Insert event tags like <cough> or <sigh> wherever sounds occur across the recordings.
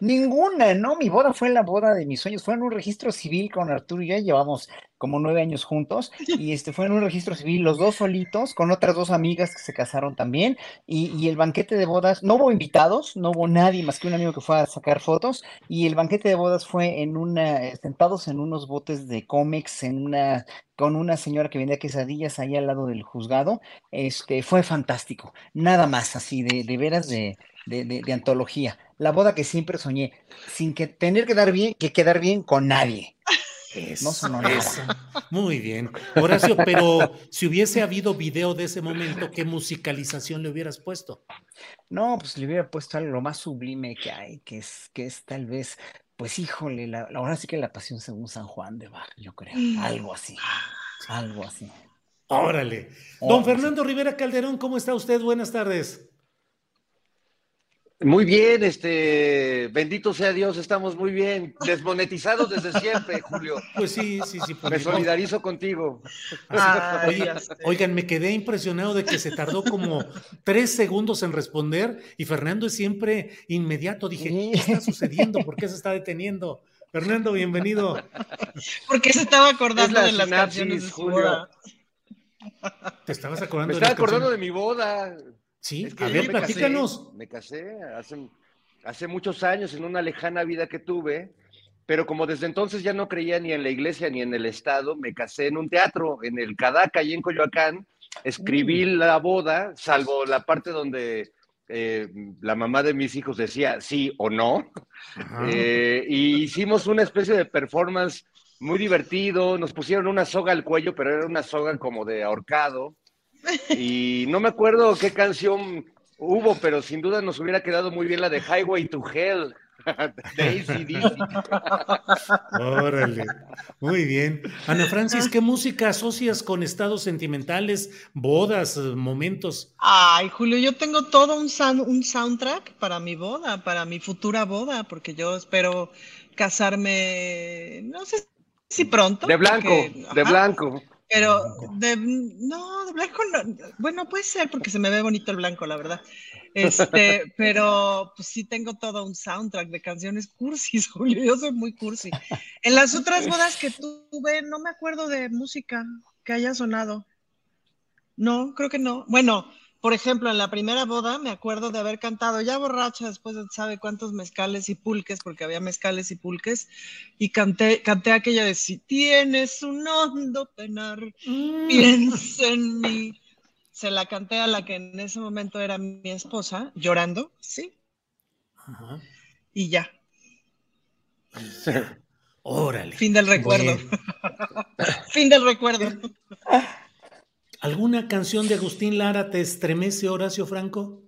Ninguna, no, mi boda fue la boda de mis sueños, fue en un registro civil con Arturo y ya llevamos como nueve años juntos y este fue en un registro civil los dos solitos con otras dos amigas que se casaron también y, el banquete de bodas, no hubo invitados, no hubo nadie más que un amigo que fue a sacar fotos y el banquete de bodas fue en una, sentados en unos botes de cómics, en una, con una señora que vendía quesadillas ahí al lado del juzgado, este, fue fantástico, nada más así de, de veras de, de, de, de antología la boda que siempre soñé, sin que tener que dar bien, que quedar bien con nadie. Eso, no sonó eso. Muy bien. Horacio, pero si hubiese habido video de ese momento, ¿qué musicalización le hubieras puesto? No, pues le hubiera puesto algo lo más sublime que hay, que es, que es tal vez, pues híjole, la, ahora sí que la pasión según San Juan de Bar, yo creo. Algo así. Algo así. Órale. Don Fernando Rivera Calderón, ¿cómo está usted? Buenas tardes. Muy bien, este, bendito sea Dios, estamos muy bien, desmonetizados desde siempre, Julio. Pues sí, sí, sí. Me solidarizo contigo. Ah, Oye, oigan, me quedé impresionado de que se tardó como tres segundos en responder y Fernando es siempre inmediato. Dije, ¿qué está sucediendo? ¿Por qué se está deteniendo? Fernando, bienvenido. Porque se estaba acordando de las canciones de Julio. ¿Te estabas acordando Me estaba acordando de mi boda. Sí, Es que a ver, me platícanos. Casé, me casé hace, hace muchos años en una lejana vida que tuve, pero como desde entonces ya no creía ni en la iglesia ni en el Estado, me casé en un teatro, en el Cadaca, y en Coyoacán. Escribí la boda, salvo la parte donde eh, la mamá de mis hijos decía sí o no. Eh, y hicimos una especie de performance muy divertido. Nos pusieron una soga al cuello, pero era una soga como de ahorcado. Y no me acuerdo qué canción hubo, pero sin duda nos hubiera quedado muy bien la de Highway to Hell <laughs> de. Órale, muy bien. Ana Francis, ¿qué música asocias con estados sentimentales, bodas, momentos? Ay, Julio, yo tengo todo un, sound, un soundtrack para mi boda, para mi futura boda, porque yo espero casarme, no sé si pronto. De blanco, porque, de ajá, blanco. Pero de, no, de blanco no. Bueno, puede ser porque se me ve bonito el blanco, la verdad. Este, <laughs> pero pues sí tengo todo un soundtrack de canciones cursis, <laughs> Julio. Yo soy muy cursi. En las otras bodas que tuve, no me acuerdo de música que haya sonado. No, creo que no. Bueno, por ejemplo, en la primera boda me acuerdo de haber cantado ya borracha después de sabe cuántos mezcales y pulques, porque había mezcales y pulques, y canté, canté aquella de si tienes un hondo penar, piensa en mí. Se la canté a la que en ese momento era mi esposa, llorando, sí, Ajá. y ya. <laughs> Órale. Fin del recuerdo. <laughs> Fin del recuerdo. <laughs> ¿Alguna canción de Agustín Lara te estremece, Horacio Franco?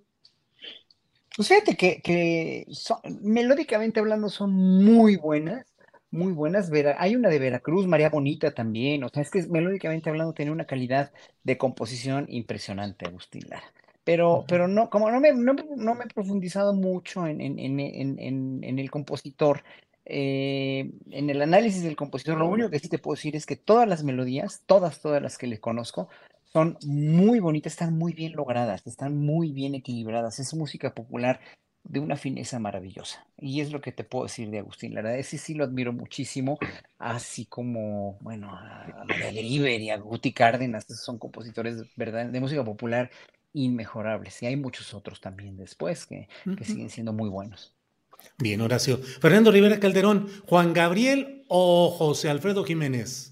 Pues fíjate que, que son- melódicamente hablando son muy buenas, muy buenas. Vera- hay una de Veracruz, María Bonita también. O sea, es que melódicamente hablando tiene una calidad de composición impresionante, Agustín Lara. Pero, pero no, como no me, no, me- no me he profundizado mucho en, en, en, en, en- en el compositor, eh, en el análisis del compositor, lo único que sí te puedo decir es que todas las melodías, todas, todas las que le conozco, son muy bonitas, están muy bien logradas, están muy bien equilibradas. Es música popular de una fineza maravillosa. Y es lo que te puedo decir de Agustín Lara. Ese sí lo admiro muchísimo, así como, bueno, a Griver y a Guti Cárdenas, son compositores ¿verdad? de música popular inmejorables. Y hay muchos otros también después que, que siguen siendo muy buenos. Bien, Horacio. Fernando Rivera Calderón, Juan Gabriel o José Alfredo Jiménez.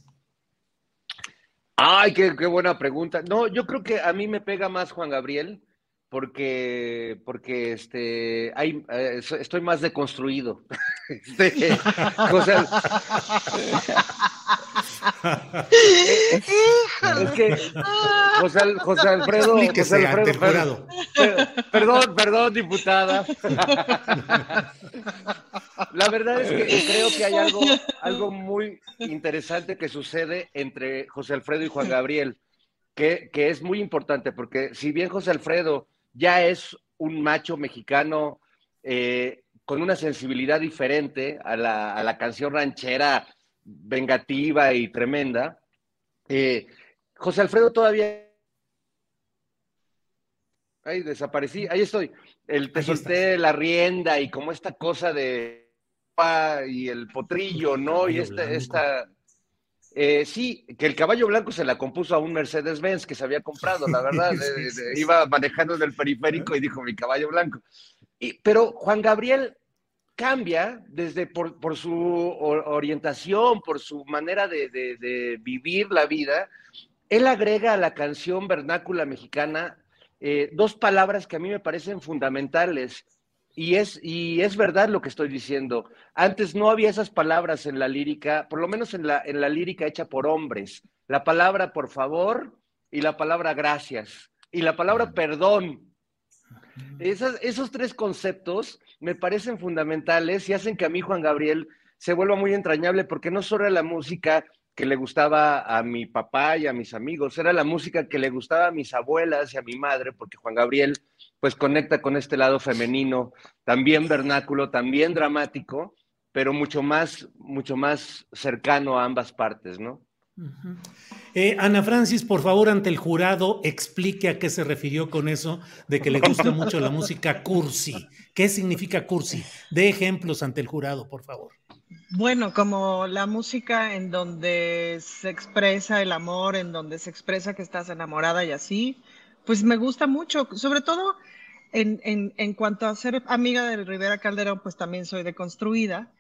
Ay, qué, qué, buena pregunta. No, yo creo que a mí me pega más Juan Gabriel porque, porque este, hay, eh, estoy más deconstruido. <laughs> Este, <laughs> José, <laughs> <laughs> es que José, José Alfredo, José Alfredo perdón, perdón, diputada. La verdad es que creo que hay algo, algo muy interesante que sucede entre José Alfredo y Juan Gabriel, que, que es muy importante, porque si bien José Alfredo ya es un macho mexicano eh, con una sensibilidad diferente a la, a la, canción ranchera vengativa y tremenda. Eh, José Alfredo todavía... Ahí desaparecí, ahí estoy. El te solté la rienda y como esta cosa de y el potrillo, ¿no? Y esta, esta, eh, sí, que el caballo blanco se la compuso a un Mercedes-Benz que se había comprado, la verdad. <laughs> iba manejando en el periférico y dijo mi caballo blanco. Y, pero Juan Gabriel cambia desde por, por su orientación, por su manera de, de, vivir la vida. Él agrega a la canción vernácula mexicana eh, dos palabras que a mí me parecen fundamentales y es, y es verdad lo que estoy diciendo. Antes no había esas palabras en la lírica, por lo menos en la, en la lírica hecha por hombres. La palabra por favor y la palabra gracias y la palabra perdón. Esos tres conceptos me parecen fundamentales y hacen que a mí Juan Gabriel se vuelva muy entrañable porque no solo la música que le gustaba a mi papá y a mis amigos, era la música que le gustaba a mis abuelas y a mi madre, porque Juan Gabriel pues conecta con este lado femenino, también vernáculo, también dramático, pero mucho más, mucho más cercano a ambas partes, ¿no? Eh, Ana Francis, por favor, ante el jurado, explique a qué se refirió con eso de que le gusta mucho la música cursi. ¿Qué significa cursi? De ejemplos ante el jurado, por favor. Bueno, como la música en donde se expresa el amor, en donde se expresa que estás enamorada y así, pues me gusta mucho, sobre todo en, en, en cuanto a ser amiga de Rivera Calderón, pues también soy deconstruida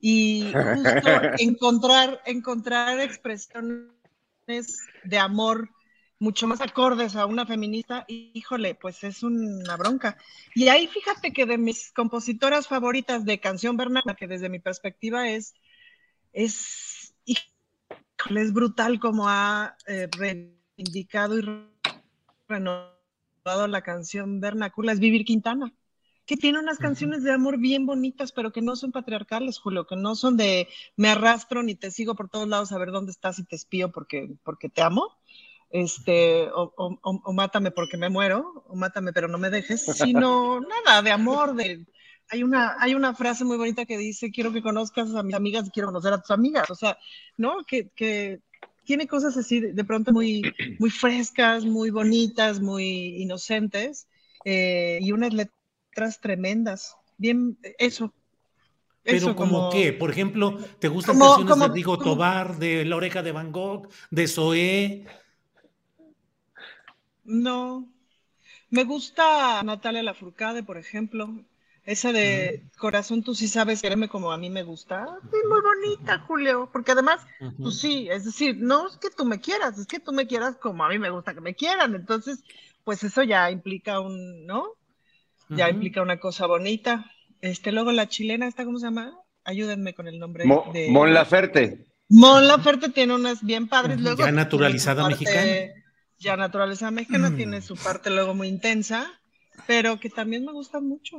y <laughs> justo encontrar, encontrar expresiones de amor mucho más acordes a una feminista, híjole, pues es una bronca. Y ahí fíjate que de mis compositoras favoritas de canción vernácula, que desde mi perspectiva es, es, híjole, es brutal como ha eh, reivindicado y renovado la canción vernácula, es Vivir Quintana que tiene unas canciones de amor bien bonitas, pero que no son patriarcales, Julio, que no son de me arrastro ni te sigo por todos lados a ver dónde estás y te espío porque, porque te amo, este, o, mátame porque me muero, o mátame pero no me dejes, <laughs> sino nada, de amor, de... Hay una, hay una frase muy bonita que dice, quiero que conozcas a mis amigas y quiero conocer a tus amigas, o sea, ¿no? Que, que tiene cosas así de, pronto muy, muy frescas, muy bonitas, muy inocentes, eh, y unas letras tremendas. Bien, eso, pero como, qué, por ejemplo, ¿te gustan canciones de Rigo Tobar, de La Oreja de Van Gogh, de Zoé? No. Me gusta Natalia Lafourcade, por ejemplo. Esa de Corazón, tú sí sabes quererme como a mí me gusta. Sí, muy bonita, Julio. Porque además, pues sí, es decir, no es que tú me quieras, es que tú me quieras como a mí me gusta que me quieran. Entonces, pues eso ya implica un, ¿no? Ya implica una cosa bonita. Este, luego la chilena, ¿esta cómo se llama? Ayúdenme con el nombre. de... Mon Laferte. Mon Laferte tiene unas bien padres. Luego, ya naturalizada mexicana ya Naturaleza Mexicana tiene mm. su parte luego muy intensa, pero que también me gusta mucho.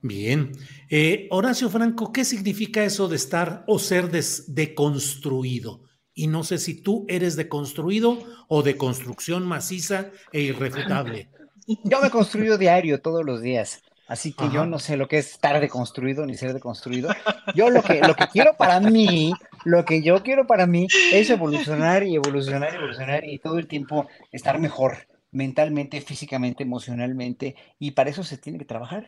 Bien. Eh, Horacio Franco, ¿qué significa eso de estar o ser deconstruido? Y no sé si tú eres deconstruido o de construcción maciza e irrefutable. <laughs> Yo me construyo diario, todos los días. Así que yo no sé lo que es estar deconstruido ni ser deconstruido. Yo lo que, lo que quiero para mí Lo que yo quiero para mí es evolucionar y evolucionar y evolucionar y todo el tiempo estar mejor mentalmente, físicamente, emocionalmente, y para eso se tiene que trabajar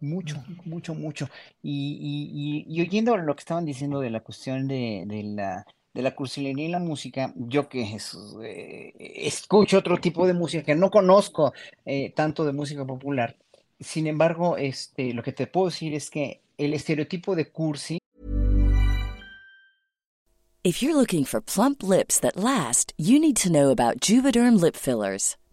mucho, mucho, mucho. Y, y, y, oyendo lo que estaban diciendo de la cuestión de, de la de la cursilería y la música, yo que eh, escucho otro tipo de música, que no conozco eh, tanto de música popular, sin embargo, este, lo que te puedo decir es que el estereotipo de cursi If you're looking for plump lips that last, you need to know about Juvederm lip fillers.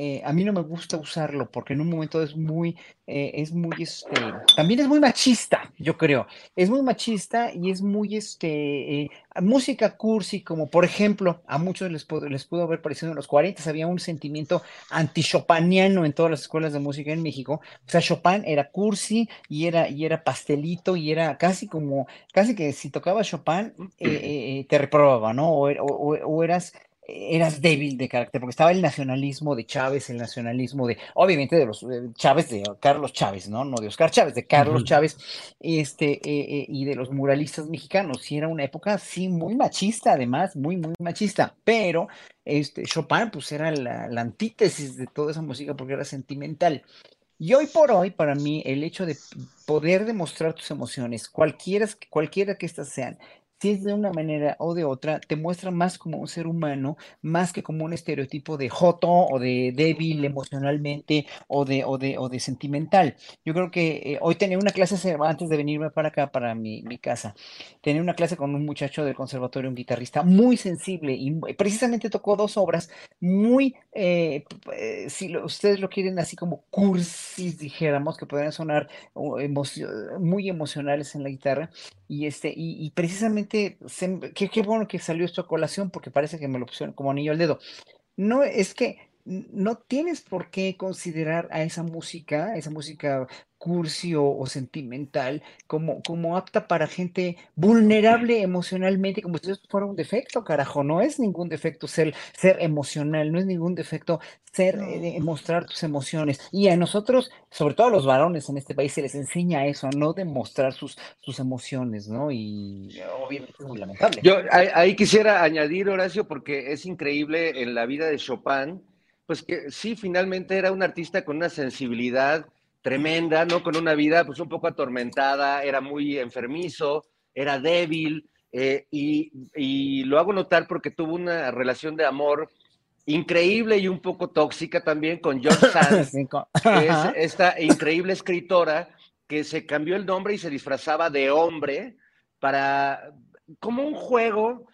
Eh, a mí no me gusta usarlo porque en un momento es muy, eh, es muy, este, también es muy machista, yo creo. Es muy machista y es muy, este, eh, música cursi, como por ejemplo, a muchos les, pudo, les pudo haber parecido en los 40, había un sentimiento anti-chopaniano en todas las escuelas de música en México. O sea, Chopin era cursi y era, y era pastelito y era casi como, casi que si tocaba Chopin, <clears throat> te reprobaba, ¿no? o, o, o eras eras débil de carácter, porque estaba el nacionalismo de Chávez, el nacionalismo de, obviamente, de los Chávez, de Carlos Chávez, ¿no? No de Oscar Chávez, de Carlos Chávez, este, eh, eh, y de los muralistas mexicanos. Y era una época, sí, muy machista, además, muy, muy machista, pero este, Chopin, pues era la, la antítesis de toda esa música porque era sentimental. Y hoy por hoy, para mí, el hecho de poder demostrar tus emociones, cualquiera, cualquiera que éstas sean, si es de una manera o de otra, te muestra más como un ser humano, más que como un estereotipo de joto o de débil emocionalmente o de, o de, o de sentimental. Yo creo que eh, hoy tenía una clase antes de venirme para acá, para mi, mi, casa, tenía una clase con un muchacho del conservatorio, un guitarrista muy sensible y precisamente tocó dos obras muy, eh, eh, si lo, ustedes lo quieren así como cursis, dijéramos, que podrían sonar muy emocionales en la guitarra, y, este, y, y precisamente qué, bueno que salió esto a colación porque parece que me lo pusieron como anillo al dedo. No, es que no tienes por qué considerar a esa música, esa música cursi o, sentimental, como, como apta para gente vulnerable emocionalmente, como si eso fuera un defecto, carajo. No es ningún defecto ser, ser emocional, no es ningún defecto ser, eh, mostrar tus emociones. Y a nosotros, sobre todo a los varones en este país, se les enseña eso, a no demostrar sus, sus emociones, ¿no? Y obviamente es muy lamentable. Yo ahí quisiera añadir, Horacio, porque es increíble en la vida de Chopin pues que sí, finalmente era un artista con una sensibilidad tremenda, ¿no? Con una vida pues un poco atormentada, era muy enfermizo, era débil, eh, y, lo hago notar porque tuvo una relación de amor increíble y un poco tóxica también con George <laughs> Sand, que es esta increíble escritora que se cambió el nombre y se disfrazaba de hombre para, como un juego,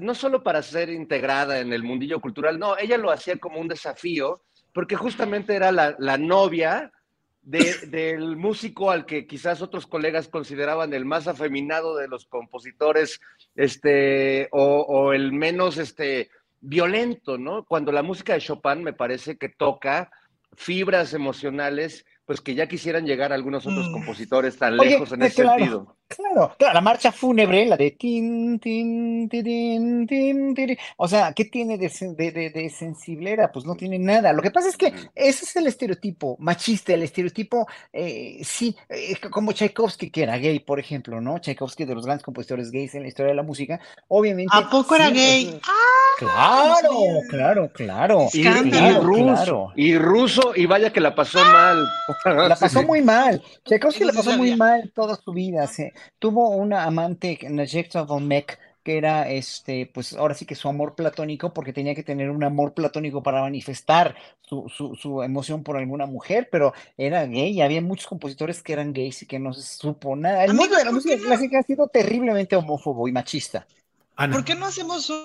no solo para ser integrada en el mundillo cultural, no, ella lo hacía como un desafío, porque justamente era la, novia <laughs> del músico al que quizás otros colegas consideraban el más afeminado de los compositores, este, o, el menos este, violento, ¿no? Cuando la música de Chopin me parece que toca fibras emocionales pues que ya quisieran llegar algunos otros Mm. compositores tan Oye, lejos en eh, ese claro, sentido. Claro, claro, la marcha fúnebre, la de tin, tin, tirin, tin, tiri. O sea, ¿qué tiene de, sen- de, de- de sensiblera? Pues no tiene nada. Lo que pasa es que ese es el estereotipo machista, el estereotipo, eh, sí, eh, como Tchaikovsky, que era gay, por ejemplo, ¿no? Tchaikovsky, de los grandes compositores gays en la historia de la música, obviamente. ¿A poco era sí, gay? es- ¡Ah! Claro, claro, claro. Y, claro, ruso, claro. y ruso, y vaya que la pasó mal. La <laughs> pasó muy mal. Tchaikovsky Eso la pasó muy mal toda su vida. Se, tuvo una amante, Nadezhda Volmek, que era este, pues ahora sí que su amor platónico, porque tenía que tener un amor platónico para manifestar su, su, su emoción por alguna mujer, pero era gay y había muchos compositores que eran gays y que no se supo nada. El mundo de la ¿por música no? clásica ha sido terriblemente homófobo y machista. Ana. ¿Por qué no hacemos un,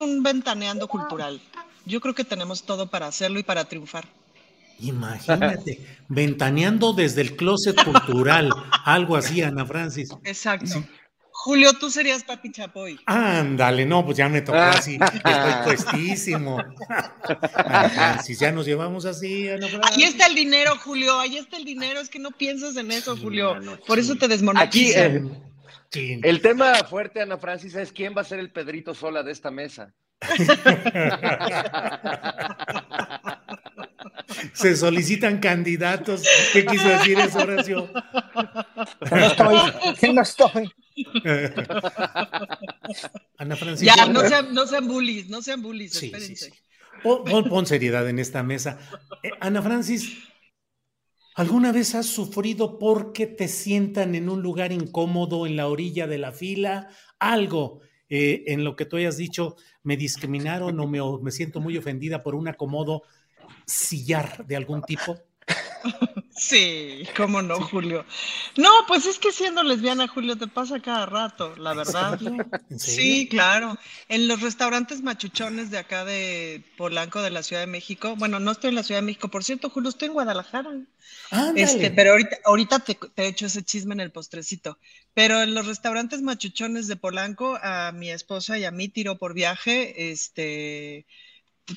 un ventaneando cultural? Yo creo que tenemos todo para hacerlo y para triunfar. Imagínate, ventaneando desde el closet cultural, algo así, Ana Francis. Exacto. Julio, tú serías Papi Chapoy. Ándale, no, pues ya me tocó así, <laughs> estoy puestísimo. Ana Francis, ya nos llevamos así, Ana Francis. Ahí está el dinero, Julio. Ahí está el dinero. Es que no piensas en eso, Julio. mano, Por eso te Aquí desmonetizan. eh, Chin. el tema fuerte, Ana Francis, es quién va a ser el Pedrito Sola de esta mesa. <laughs> Se solicitan candidatos. ¿Qué quiso decir eso, Horacio? No estoy, no estoy. Ana Francis. Ya, no sean, no sean bullies, no sean bullies, Sí, sí, espérense. sí. Pon, pon- pon seriedad en esta mesa. Eh, Ana Francis, ¿alguna vez has sufrido porque te sientan en un lugar incómodo en la orilla de la fila? Algo eh, en lo que tú hayas dicho, me discriminaron o me, o me siento muy ofendida por un acomodo sillar de algún tipo. Sí, cómo no, Julio. No, pues es que siendo lesbiana, Julio, te pasa cada rato, la verdad. Sí, claro. En los restaurantes machuchones de acá de Polanco, de la Ciudad de México. Bueno, no estoy en la Ciudad de México, por cierto, Julio, estoy en Guadalajara. Este, pero ahorita, ahorita te, te echo ese chisme en el postrecito. Pero en los restaurantes machuchones de Polanco, a mi esposa y a mí tiro por viaje, este,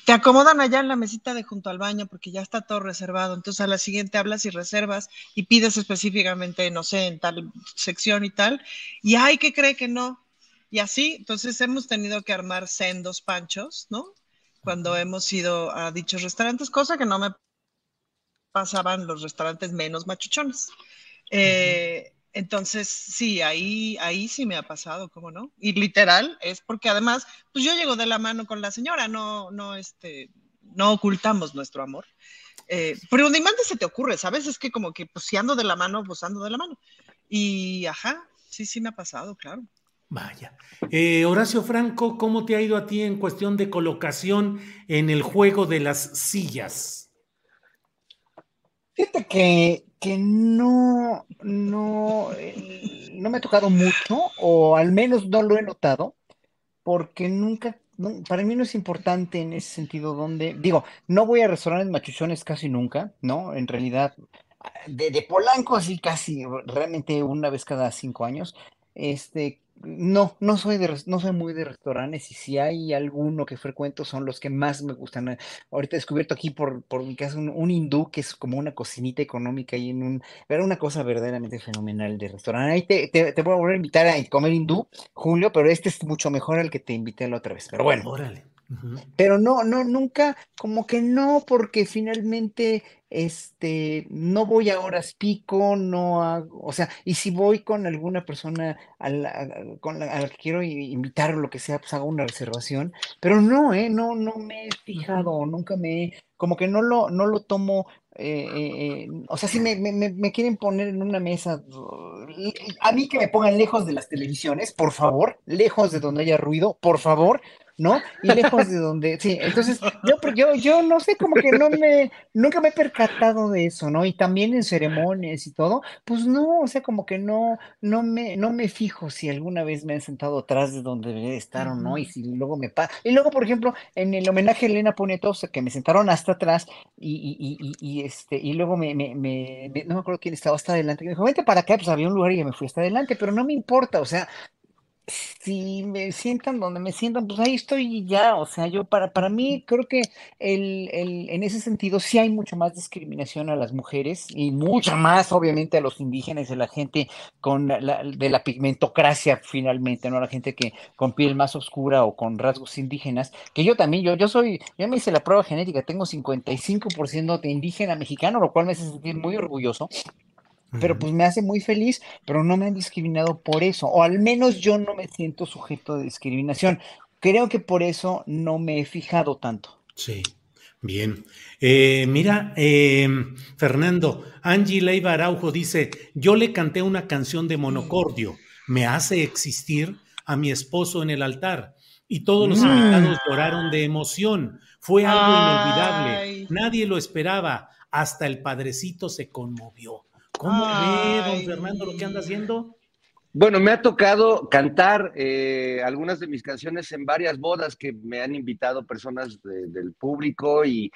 te acomodan allá en la mesita de junto al baño porque ya está todo reservado. Entonces a la siguiente hablas y reservas y pides específicamente, no sé, en tal sección y tal. Y ay, que cree que no. Y así, entonces hemos tenido que armar sendos panchos, ¿no? Cuando hemos ido a dichos restaurantes, cosa que no me pasaban los restaurantes menos machuchones. Eh, entonces, sí, ahí, ahí sí me ha pasado, ¿cómo no? Y literal, es porque además, pues yo llego de la mano con la señora, no, no, este, no ocultamos nuestro amor. Eh, pero ni más se te ocurre, ¿sabes? Es que como que, pues si ando de la mano, pues ando de la mano. Y, ajá, sí, sí me ha pasado, claro. Vaya. Eh, Horacio Franco, ¿cómo te ha ido a ti en cuestión de colocación en el juego de las sillas? Fíjate que, que no, no, eh, no me ha tocado mucho, o al menos no lo he notado, porque nunca, para mí no es importante en ese sentido donde, digo, no voy a restaurantes machuchones casi nunca, ¿no? En realidad, de, de Polanco sí casi, realmente una vez cada cinco años, este, no, no soy de, no soy muy de restaurantes y si hay alguno que frecuento son los que más me gustan. Ahorita he descubierto aquí por, por mi casa un, un hindú que es como una cocinita económica y en un, era una cosa verdaderamente fenomenal de restaurante. Ahí te, te, te voy a volver a invitar a comer hindú, Julio, pero este es mucho mejor al que te invité la otra vez. Pero bueno. Órale. Pero no, no, nunca, como que no, porque finalmente, este, no voy a horas pico, no hago, o sea, y si voy con alguna persona a la, a- con la, a la que quiero invitar o lo que sea, pues hago una reservación, pero no, eh, no, no me he fijado, nunca me, he- como que no lo, no lo tomo, eh, eh, eh, o sea, si me, me, me- me quieren poner en una mesa, a mí que me pongan lejos de las televisiones, por favor, lejos de donde haya ruido, por favor, ¿no? Y lejos de donde, sí, entonces yo, yo, yo no sé, como que no me, nunca me he percatado de eso, ¿no? Y también en ceremonias y todo, pues no, o sea, como que no, no me, no me fijo si alguna vez me han sentado atrás de donde debería estar o no, y si luego me pasa. Y luego, por ejemplo, en el homenaje a Elena Poniatowska, que me sentaron hasta atrás, y, y, y, y, y, este, y luego me, me, me, me- no me acuerdo quién estaba hasta adelante, que me dijo, vente para acá, pues había un lugar y yo me fui hasta adelante, pero no me importa, o sea, si me sientan donde me sientan, pues ahí estoy ya. O sea, yo para, para mí creo que el, el, en ese sentido sí hay mucha más discriminación a las mujeres y mucha más, obviamente, a los indígenas, a la gente con la, de la pigmentocracia finalmente, ¿no? La gente que con piel más oscura o con rasgos indígenas, que yo también, yo, yo soy, yo me hice la prueba genética, tengo 55% de indígena mexicano, lo cual me hace sentir muy orgulloso pero pues me hace muy feliz, pero no me han discriminado por eso, o al menos yo no me siento sujeto de discriminación. Creo que por eso no me he fijado tanto. Sí, bien. Eh, mira, em, Fernando, Angie Leiva Araujo dice, yo le canté una canción de monocordio, me hace existir a mi esposo en el altar. Y todos los invitados lloraron de emoción. Fue algo inolvidable. Nadie lo esperaba. Hasta el padrecito se conmovió. ¿Cómo ve, don Fernando, lo que anda haciendo? Bueno, me ha tocado cantar eh, algunas de mis canciones en varias bodas que me han invitado personas del público y,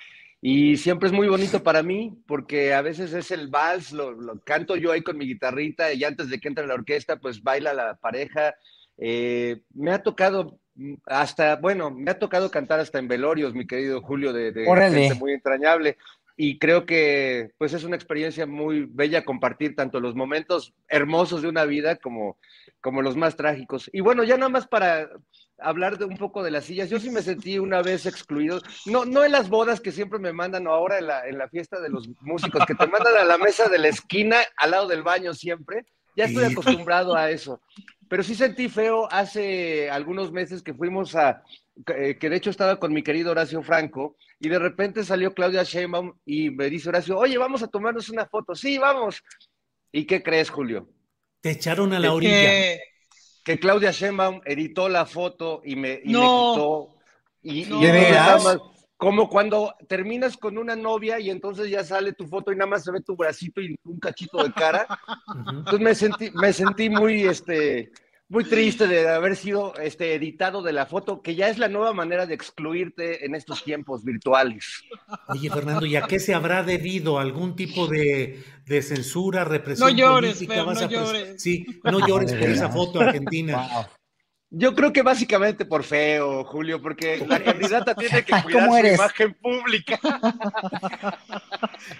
siempre es muy bonito para mí porque a veces es el vals, lo, canto yo ahí con mi guitarrita y antes de que entre la orquesta pues baila la pareja. Eh, me ha tocado hasta, bueno, me ha tocado cantar hasta en velorios, mi querido Julio, de, de gente muy entrañable y creo que pues es una experiencia muy bella compartir tanto los momentos hermosos de una vida como, como los más trágicos. Y bueno, ya nada más para hablar de un poco de las sillas, yo sí me sentí una vez excluido, no, no en las bodas que siempre me mandan, o ahora en la, en la fiesta de los músicos, que te mandan a la mesa de la esquina al lado del baño siempre, ya estoy acostumbrado a eso. Pero sí sentí feo hace algunos meses que fuimos a, que de hecho estaba con mi querido Horacio Franco, y de repente salió Claudia Sheinbaum y me dice Horacio, oye, vamos a tomarnos una foto. Sí, vamos. ¿Y qué crees, Julio? Te echaron a la orilla. Que, Claudia Sheinbaum editó la foto y me, y quitó. Y, como cuando terminas con una novia y entonces ya sale tu foto y nada más se ve tu bracito y un cachito de cara. <laughs> Entonces me sentí, me sentí muy, este, muy triste de haber sido este, editado de la foto, que ya es la nueva manera de excluirte en estos tiempos virtuales. Oye, Fernando, ¿y a qué se habrá debido? ¿Algún tipo de, censura, represión no llores, política? no llores. Sí, no llores por esa foto <laughs> argentina. Yo creo que básicamente por feo, Julio, porque la candidata tiene que <laughs> cuidar su imagen pública.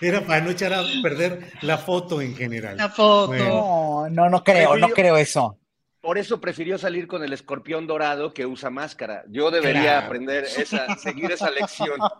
Era para no echar a perder la foto en general. La foto. No, no, no creo, no creo eso por eso prefirió salir con el escorpión dorado que usa máscara. Yo debería aprender esa, seguir esa lección. <laughs>